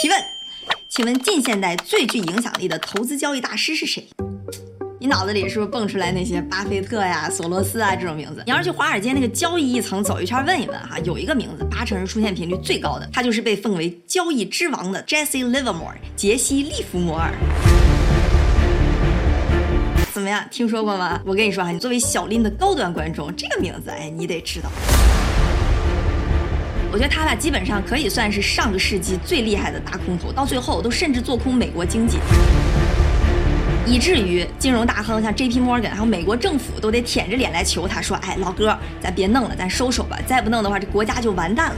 提问，请问近现代最具影响力的投资交易大师是谁？你脑子里是不是蹦出来那些巴菲特呀、索罗斯啊这种名字？你要是去华尔街那个交易一层走一圈问一问哈，有一个名字八成是出现频率最高的，他就是被奉为交易之王的 Jesse Livermore 杰西·利弗摩尔。怎么样？听说过吗？我跟你说哈，你作为小林的高端观众，这个名字哎，你得知道。我觉得他吧，基本上可以算是上个世纪最厉害的大空头，到最后都甚至做空美国经济。以至于金融大亨像 J P Morgan，还有美国政府都得舔着脸来求他说：“哎，老哥，咱别弄了，咱收手吧，再不弄的话，这国家就完蛋了。”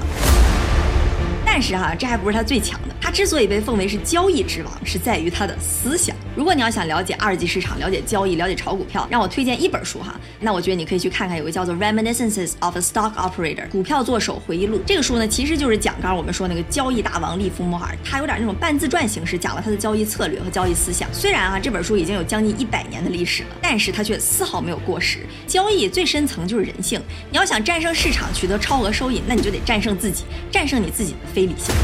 但是哈，这还不是他最强的。他之所以被奉为是交易之王，是在于他的思想。如果你要想了解二级市场、了解交易、了解炒股票，让我推荐一本书哈，那我觉得你可以去看看，有个叫做《Reminiscences of a Stock Operator》股票作手回忆录。这个书呢，其实就是讲刚刚我们说那个交易大王利弗莫尔，他有点那种半自传形式，讲了他的交易策略和交易思想。虽然啊，这本书已经有将近一百年的历史了，但是它却丝毫没有过时。交易最深层就是人性，你要想战胜市场，取得超额收益，那你就得战胜自己，战胜你自己的非理性。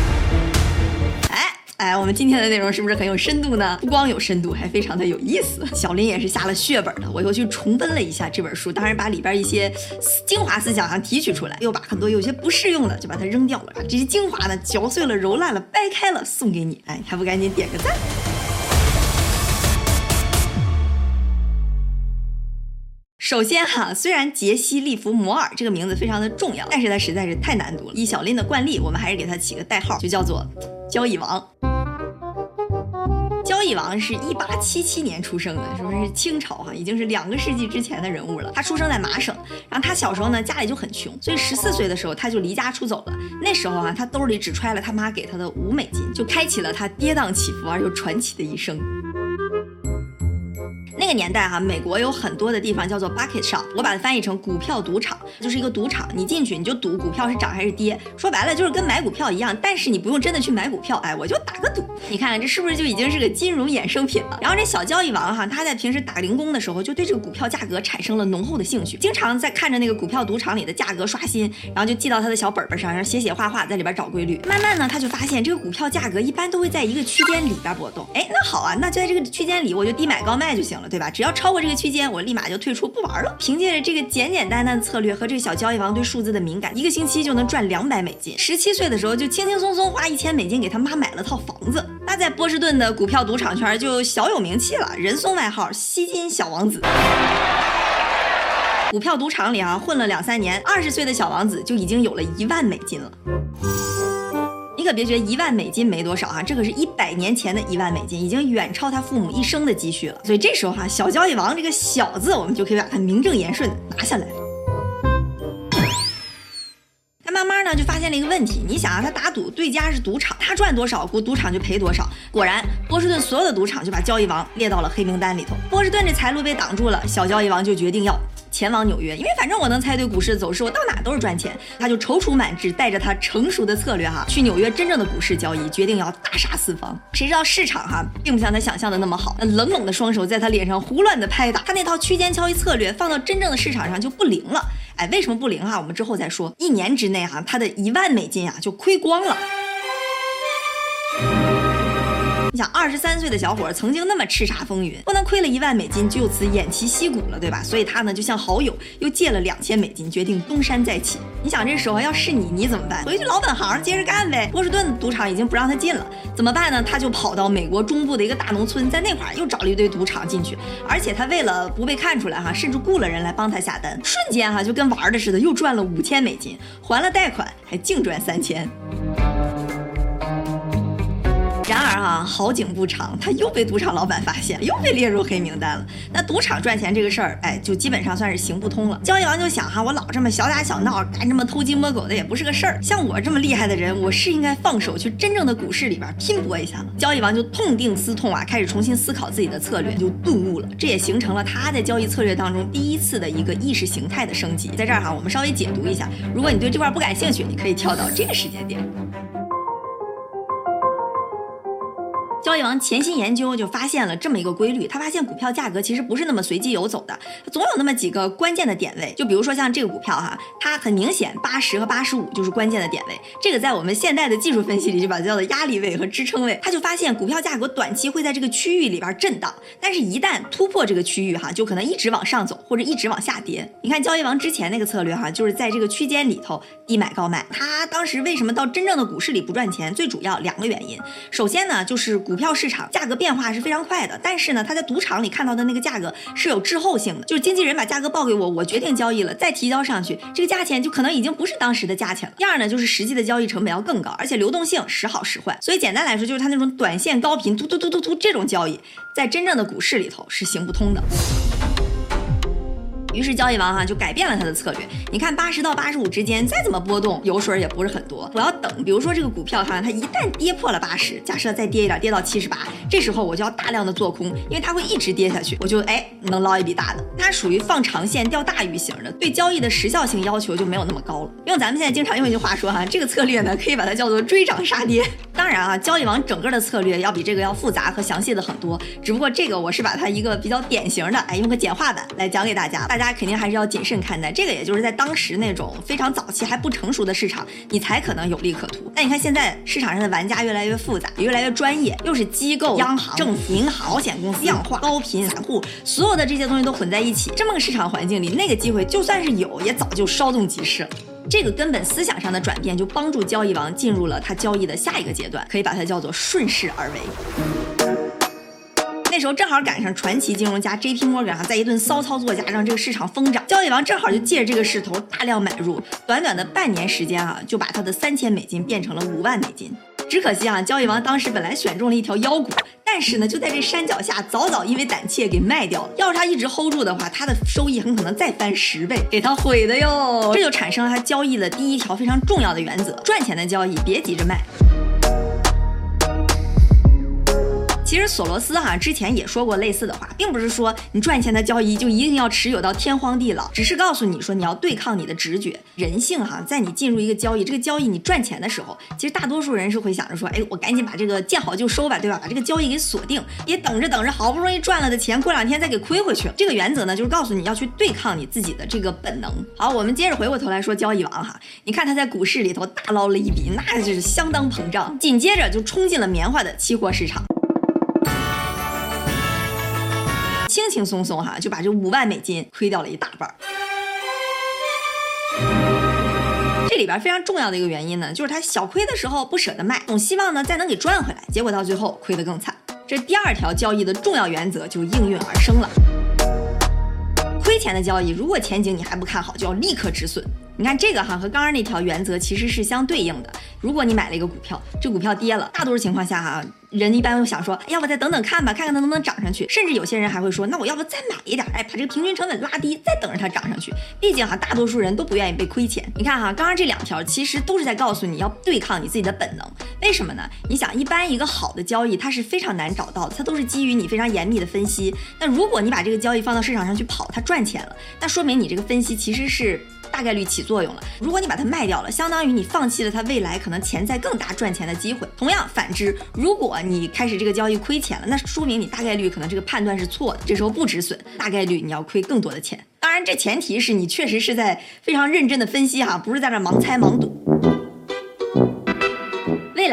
哎，我们今天的内容是不是很有深度呢？不光有深度，还非常的有意思。小林也是下了血本的，我又去重温了一下这本书，当然把里边一些精华思想啊提取出来，又把很多有些不适用的就把它扔掉了，把这些精华呢嚼碎了、揉烂了、掰开了送给你。哎，还不赶紧点个赞？首先哈，虽然杰西·利弗摩尔这个名字非常的重要，但是他实在是太难读了。以小林的惯例，我们还是给他起个代号，就叫做交易王。帝王是一八七七年出生的，是不是清朝哈？已经是两个世纪之前的人物了。他出生在麻省，然后他小时候呢家里就很穷，所以十四岁的时候他就离家出走了。那时候啊，他兜里只揣了他妈给他的五美金，就开启了他跌宕起伏而又传奇的一生。那个年代哈，美国有很多的地方叫做 bucket shop，我把它翻译成股票赌场，就是一个赌场，你进去你就赌股票是涨还是跌，说白了就是跟买股票一样，但是你不用真的去买股票，哎，我就打个赌，你看这是不是就已经是个金融衍生品了？然后这小交易王哈，他在平时打零工的时候，就对这个股票价格产生了浓厚的兴趣，经常在看着那个股票赌场里的价格刷新，然后就记到他的小本本上，然后写写画画，在里边找规律。慢慢呢，他就发现这个股票价格一般都会在一个区间里边波动，哎，那好啊，那就在这个区间里，我就低买高卖就行了，对吧？只要超过这。个区间，我立马就退出不玩了。凭借着这个简简单单的策略和这个小交易王对数字的敏感，一个星期就能赚两百美金。十七岁的时候就轻轻松松花一千美金给他妈买了套房子。那在波士顿的股票赌场圈就小有名气了，人送外号“吸金小王子”。股票赌场里啊混了两三年，二十岁的小王子就已经有了一万美金了。你可别觉得一万美金没多少哈，这可是一百年前的一万美金，已经远超他父母一生的积蓄了。所以这时候哈，小交易王这个“小”字，我们就可以把它名正言顺拿下来了。他慢慢呢就发现了一个问题，你想啊，他打赌对家是赌场，他赚多少，赌赌场就赔多少。果然，波士顿所有的赌场就把交易王列到了黑名单里头。波士顿这财路被挡住了，小交易王就决定要。前往纽约，因为反正我能猜对股市的走势，我到哪都是赚钱。他就踌躇满志，带着他成熟的策略哈，去纽约真正的股市交易，决定要大杀四方。谁知道市场哈，并不像他想象的那么好，那冷冷的双手在他脸上胡乱的拍打，他那套区间交易策略放到真正的市场上就不灵了。哎，为什么不灵哈？我们之后再说。一年之内哈，他的一万美金啊就亏光了。你想，二十三岁的小伙曾经那么叱咤风云，不能亏了一万美金就此偃旗息鼓了，对吧？所以他呢就向好友又借了两千美金，决定东山再起。你想，这时候要是你，你怎么办？回去老本行，接着干呗。波士顿的赌场已经不让他进了，怎么办呢？他就跑到美国中部的一个大农村，在那块儿又找了一堆赌场进去，而且他为了不被看出来哈，甚至雇了人来帮他下单，瞬间哈就跟玩的似的，又赚了五千美金，还了贷款，还净赚三千。然而哈，好景不长，他又被赌场老板发现，又被列入黑名单了。那赌场赚钱这个事儿，哎，就基本上算是行不通了。交易王就想哈，我老这么小打小闹，干这么偷鸡摸狗的也不是个事儿。像我这么厉害的人，我是应该放手去真正的股市里边拼搏一下了。交易王就痛定思痛啊，开始重新思考自己的策略，就顿悟了。这也形成了他在交易策略当中第一次的一个意识形态的升级。在这儿哈，我们稍微解读一下。如果你对这块不感兴趣，你可以跳到这个时间点。交易王潜心研究，就发现了这么一个规律。他发现股票价格其实不是那么随机游走的，总有那么几个关键的点位。就比如说像这个股票哈，它很明显八十和八十五就是关键的点位。这个在我们现代的技术分析里就把它叫做压力位和支撑位。他就发现股票价格短期会在这个区域里边震荡，但是一旦突破这个区域哈，就可能一直往上走或者一直往下跌。你看交易王之前那个策略哈，就是在这个区间里头低买高卖。他当时为什么到真正的股市里不赚钱？最主要两个原因。首先呢，就是股股票市场价格变化是非常快的，但是呢，他在赌场里看到的那个价格是有滞后性的，就是经纪人把价格报给我，我决定交易了，再提交上去，这个价钱就可能已经不是当时的价钱了。第二呢，就是实际的交易成本要更高，而且流动性时好时坏，所以简单来说，就是他那种短线高频嘟嘟嘟嘟嘟这种交易，在真正的股市里头是行不通的。于是交易王哈就改变了他的策略。你看八十到八十五之间再怎么波动，油水也不是很多。我要等，比如说这个股票哈，它一旦跌破了八十，假设再跌一点，跌到七十八，这时候我就要大量的做空，因为它会一直跌下去，我就哎能捞一笔大的。它属于放长线钓大鱼型的，对交易的时效性要求就没有那么高了。用咱们现在经常用一句话说哈，这个策略呢可以把它叫做追涨杀跌。当然啊，交易王整个的策略要比这个要复杂和详细的很多，只不过这个我是把它一个比较典型的，哎用个简化版来讲给大家，大家肯定还是要谨慎看待。这个也就是在当时那种。非常早期还不成熟的市场，你才可能有利可图。但你看现在市场上的玩家越来越复杂，越来越专业，又是机构、央行、政府、银行、保险公司、量化、高频散户，所有的这些东西都混在一起。这么个市场环境里，那个机会就算是有，也早就稍纵即逝了。这个根本思想上的转变，就帮助交易王进入了他交易的下一个阶段，可以把它叫做顺势而为。那时候正好赶上传奇金融家 J P Morgan 啊，在一顿骚操作下让这个市场疯涨，交易王正好就借着这个势头大量买入，短短的半年时间啊，就把他的三千美金变成了五万美金。只可惜啊，交易王当时本来选中了一条妖股，但是呢，就在这山脚下早早因为胆怯给卖掉了。要是他一直 hold 住的话，他的收益很可能再翻十倍，给他毁的哟。这就产生了他交易的第一条非常重要的原则：赚钱的交易别急着卖。其实索罗斯哈之前也说过类似的话，并不是说你赚钱的交易就一定要持有到天荒地老，只是告诉你说你要对抗你的直觉。人性哈，在你进入一个交易，这个交易你赚钱的时候，其实大多数人是会想着说，哎，我赶紧把这个见好就收吧，对吧？把这个交易给锁定，别等着等着，好不容易赚了的钱，过两天再给亏回去。这个原则呢，就是告诉你要去对抗你自己的这个本能。好，我们接着回过头来说交易王哈，你看他在股市里头大捞了一笔，那就是相当膨胀，紧接着就冲进了棉花的期货市场。轻轻松松哈就把这五万美金亏掉了一大半儿。这里边非常重要的一个原因呢，就是他小亏的时候不舍得卖，总希望呢再能给赚回来，结果到最后亏得更惨。这第二条交易的重要原则就应运而生了。亏钱的交易，如果前景你还不看好，就要立刻止损。你看这个哈和刚刚那条原则其实是相对应的。如果你买了一个股票，这股票跌了，大多数情况下哈。人一般会想说，要不再等等看吧，看看它能不能涨上去。甚至有些人还会说，那我要不再买一点，哎，把这个平均成本拉低，再等着它涨上去。毕竟哈，大多数人都不愿意被亏钱。你看哈，刚刚这两条其实都是在告诉你要对抗你自己的本能。为什么呢？你想，一般一个好的交易，它是非常难找到的，它都是基于你非常严密的分析。那如果你把这个交易放到市场上去跑，它赚钱了，那说明你这个分析其实是。大概率起作用了。如果你把它卖掉了，相当于你放弃了它未来可能潜在更大赚钱的机会。同样，反之，如果你开始这个交易亏钱了，那说明你大概率可能这个判断是错的。这时候不止损，大概率你要亏更多的钱。当然，这前提是你确实是在非常认真的分析哈，不是在那盲猜盲赌。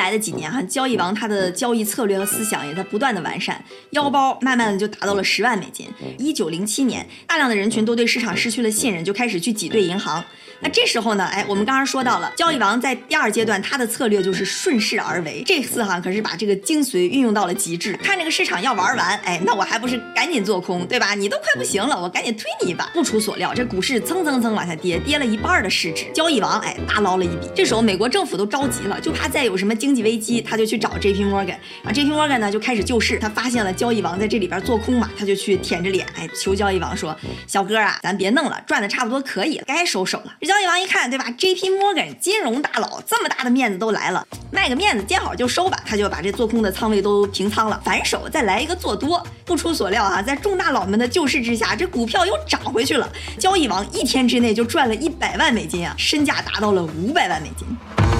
未来的几年哈，交易王他的交易策略和思想也在不断的完善，腰包慢慢的就达到了十万美金。一九零七年，大量的人群都对市场失去了信任，就开始去挤兑银行。那这时候呢，哎，我们刚刚说到了，交易王在第二阶段，他的策略就是顺势而为。这次哈可是把这个精髓运用到了极致。看这个市场要玩完，哎，那我还不是赶紧做空，对吧？你都快不行了，我赶紧推你一把。不出所料，这股市蹭蹭蹭往下跌，跌了一半的市值。交易王哎大捞了一笔。这时候美国政府都着急了，就怕再有什么经济危机，他就去找 J P Morgan，然后 J P Morgan 呢就开始救市。他发现了交易王在这里边做空嘛，他就去舔着脸哎求交易王说：“小哥啊，咱别弄了，赚的差不多可以了，该收手了。”这交易王一看，对吧？J.P. Morgan 金融大佬这么大的面子都来了，卖个面子见好就收吧，他就把这做空的仓位都平仓了，反手再来一个做多。不出所料啊，在众大佬们的救市之下，这股票又涨回去了。交易王一天之内就赚了一百万美金啊，身价达到了五百万美金。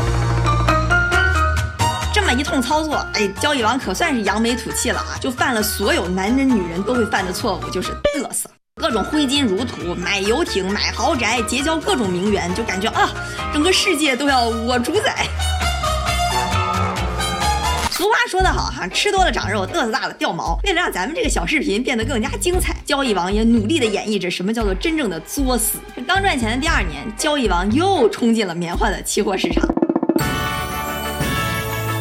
一通操作，哎，交易王可算是扬眉吐气了啊！就犯了所有男人女人都会犯的错误，就是嘚瑟，各种挥金如土，买游艇，买豪宅，结交各种名媛，就感觉啊，整个世界都要我主宰。俗话说得好哈，吃多了长肉，嘚瑟大了掉毛。为了让咱们这个小视频变得更加精彩，交易王也努力的演绎着什么叫做真正的作死。刚赚钱的第二年，交易王又冲进了棉花的期货市场。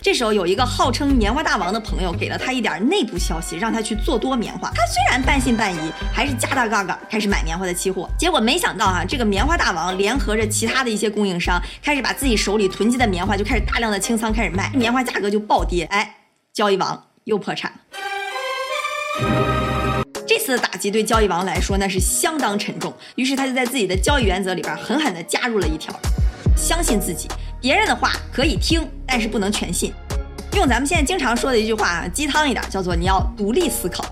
这时候有一个号称棉花大王的朋友给了他一点内部消息，让他去做多棉花。他虽然半信半疑，还是加大杠杆开始买棉花的期货。结果没想到哈，这个棉花大王联合着其他的一些供应商，开始把自己手里囤积的棉花就开始大量的清仓开始卖，棉花价格就暴跌。哎，交易王又破产了。这次的打击对交易王来说那是相当沉重，于是他就在自己的交易原则里边狠狠地加入了一条：相信自己。别人的话可以听，但是不能全信。用咱们现在经常说的一句话，鸡汤一点，叫做你要独立思考。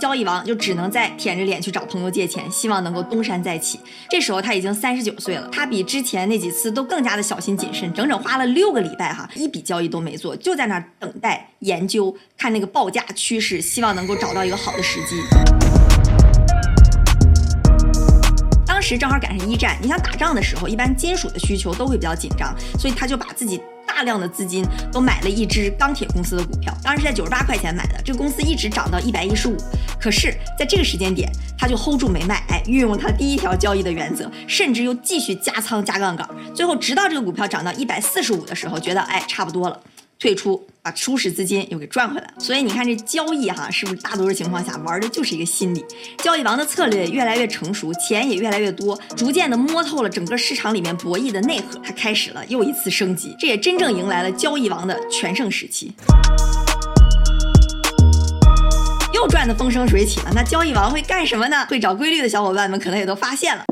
交易王就只能再舔着脸去找朋友借钱，希望能够东山再起。这时候他已经三十九岁了，他比之前那几次都更加的小心谨慎，整整花了六个礼拜哈，一笔交易都没做，就在那等待研究，看那个报价趋势，希望能够找到一个好的时机。时正好赶上一战，你想打仗的时候，一般金属的需求都会比较紧张，所以他就把自己大量的资金都买了一只钢铁公司的股票。当时是在九十八块钱买的，这个公司一直涨到一百一十五。可是，在这个时间点，他就 hold 住没卖，哎，运用他第一条交易的原则，甚至又继续加仓加杠杆，最后直到这个股票涨到一百四十五的时候，觉得哎差不多了。退出，把初始资金又给赚回来。所以你看这交易哈，是不是大多数情况下玩的就是一个心理？交易王的策略越来越成熟，钱也越来越多，逐渐的摸透了整个市场里面博弈的内核，他开始了又一次升级。这也真正迎来了交易王的全盛时期，又赚得风生水起了。那交易王会干什么呢？会找规律的小伙伴们可能也都发现了。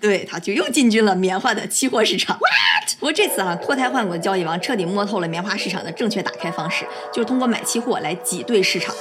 对，他就又进军了棉花的期货市场。What？不过这次哈脱胎换骨的交易王彻底摸透了棉花市场的正确打开方式，就是通过买期货来挤兑市场。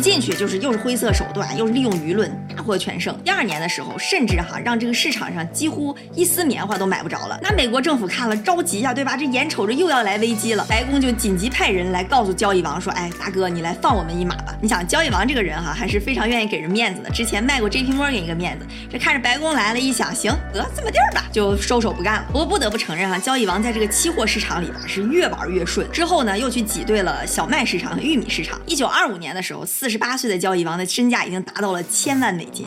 进去就是又是灰色手段，又是利用舆论大获全胜。第二年的时候，甚至哈让这个市场上几乎一丝棉花都买不着了。那美国政府看了着急呀，对吧？这眼瞅着又要来危机了，白宫就紧急派人来告诉交易王说：“哎，大哥，你来放我们一马吧。”你想，交易王这个人哈还是非常愿意给人面子的。之前卖过 J P Morgan 一个面子，这看着白宫来了，一想，行，得这么地儿吧，就收手不干了。不过不得不承认哈，交易王在这个期货市场里边是越玩越顺。之后呢，又去挤兑了小麦市场和玉米市场。一九二五年的时候，四十八岁的交易王的身价已经达到了千万美金。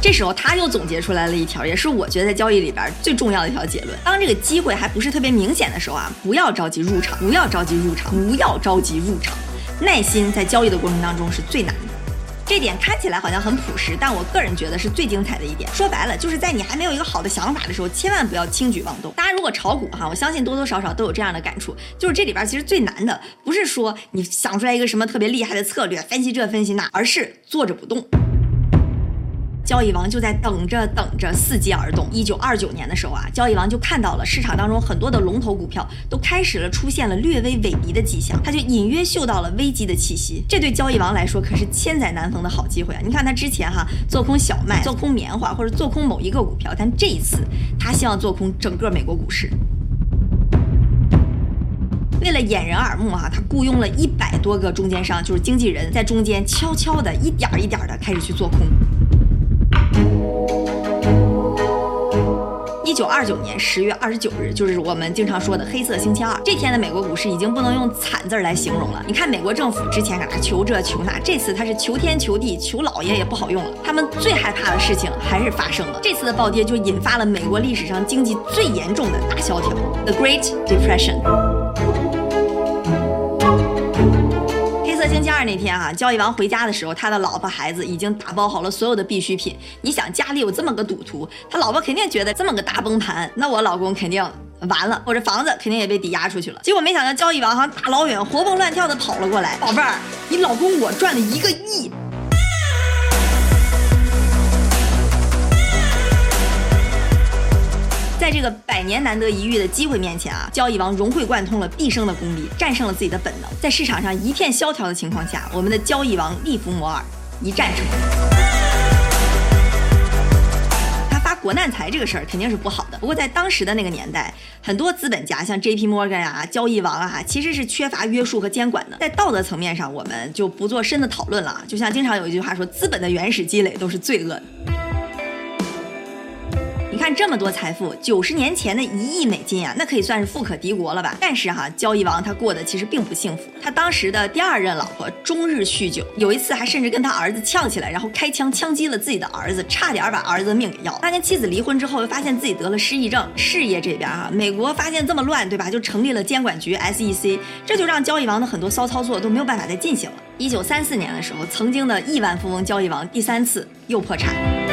这时候他又总结出来了一条，也是我觉得在交易里边最重要的一条结论：当这个机会还不是特别明显的时候啊，不要着急入场，不要着急入场，不要着急入场。耐心在交易的过程当中是最难的。这点看起来好像很朴实，但我个人觉得是最精彩的一点。说白了，就是在你还没有一个好的想法的时候，千万不要轻举妄动。大家如果炒股哈，我相信多多少少都有这样的感触，就是这里边其实最难的不是说你想出来一个什么特别厉害的策略，分析这分析那，而是坐着不动。交易王就在等着等着，伺机而动。一九二九年的时候啊，交易王就看到了市场当中很多的龙头股票都开始了出现了略微萎靡的迹象，他就隐约嗅到了危机的气息。这对交易王来说可是千载难逢的好机会啊！你看他之前哈做空小麦、做空棉花或者做空某一个股票，但这一次他希望做空整个美国股市。为了掩人耳目哈，他雇佣了一百多个中间商，就是经纪人，在中间悄悄的一点一点的开始去做空。一九二九年十月二十九日，就是我们经常说的黑色星期二。这天的美国股市已经不能用惨字来形容了。你看，美国政府之前搁那求这求那，这次他是求天求地求老爷也不好用了。他们最害怕的事情还是发生了。这次的暴跌就引发了美国历史上经济最严重的大萧条，The Great Depression。那天啊，交易完回家的时候，他的老婆孩子已经打包好了所有的必需品。你想家里有这么个赌徒，他老婆肯定觉得这么个大崩盘，那我老公肯定完了，我这房子肯定也被抵押出去了。结果没想到交易王哈大老远活蹦乱跳的跑了过来，宝贝儿，你老公我赚了一个亿。个百年难得一遇的机会面前啊，交易王融会贯通了毕生的功力，战胜了自己的本能。在市场上一片萧条的情况下，我们的交易王利弗摩尔一战成。他发国难财这个事儿肯定是不好的，不过在当时的那个年代，很多资本家像 J.P. Morgan 啊、交易王啊，其实是缺乏约束和监管的。在道德层面上，我们就不做深的讨论了。就像经常有一句话说，资本的原始积累都是罪恶的。看这么多财富，九十年前的一亿美金啊，那可以算是富可敌国了吧？但是哈，交易王他过得其实并不幸福。他当时的第二任老婆终日酗酒，有一次还甚至跟他儿子呛起来，然后开枪枪击了自己的儿子，差点把儿子命给要了。他跟妻子离婚之后，又发现自己得了失忆症。事业这边哈，美国发现这么乱，对吧？就成立了监管局 SEC，这就让交易王的很多骚操作都没有办法再进行了。一九三四年的时候，曾经的亿万富翁交易王第三次又破产。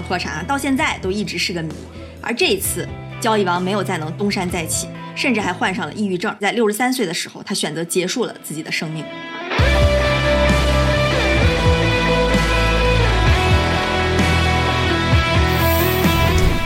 破产啊，到现在都一直是个谜。而这一次，交易王没有再能东山再起，甚至还患上了抑郁症。在六十三岁的时候，他选择结束了自己的生命。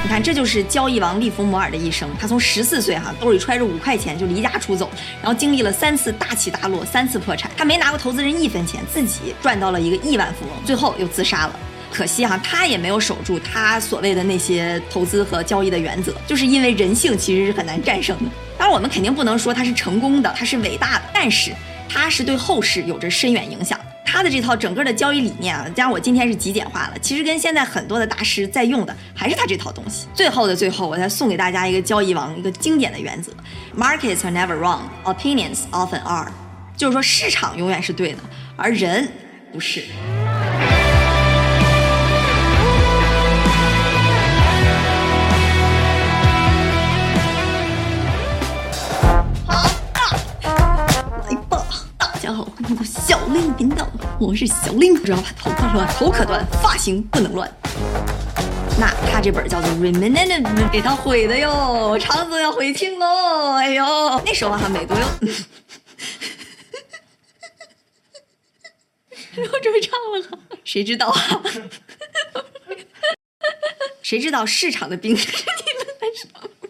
你看，这就是交易王利弗摩尔的一生。他从十四岁哈兜里揣着五块钱就离家出走，然后经历了三次大起大落，三次破产。他没拿过投资人一分钱，自己赚到了一个亿万富翁，最后又自杀了。可惜哈，他也没有守住他所谓的那些投资和交易的原则，就是因为人性其实是很难战胜的。当然，我们肯定不能说他是成功的，他是伟大的，但是他是对后世有着深远影响的。他的这套整个的交易理念啊，加上我今天是极简化了，其实跟现在很多的大师在用的还是他这套东西。最后的最后，我再送给大家一个交易王一个经典的原则：Markets are never wrong, opinions often are。就是说，市场永远是对的，而人不是。我是小令，不知道把头发乱，头可断，发型不能乱。那他这本叫做《Remnant》，给他毁的哟，肠子要悔青喽！哎呦，那时候哈，美国又，我准备唱了，谁知道啊？谁知道市场的兵是 你们的手？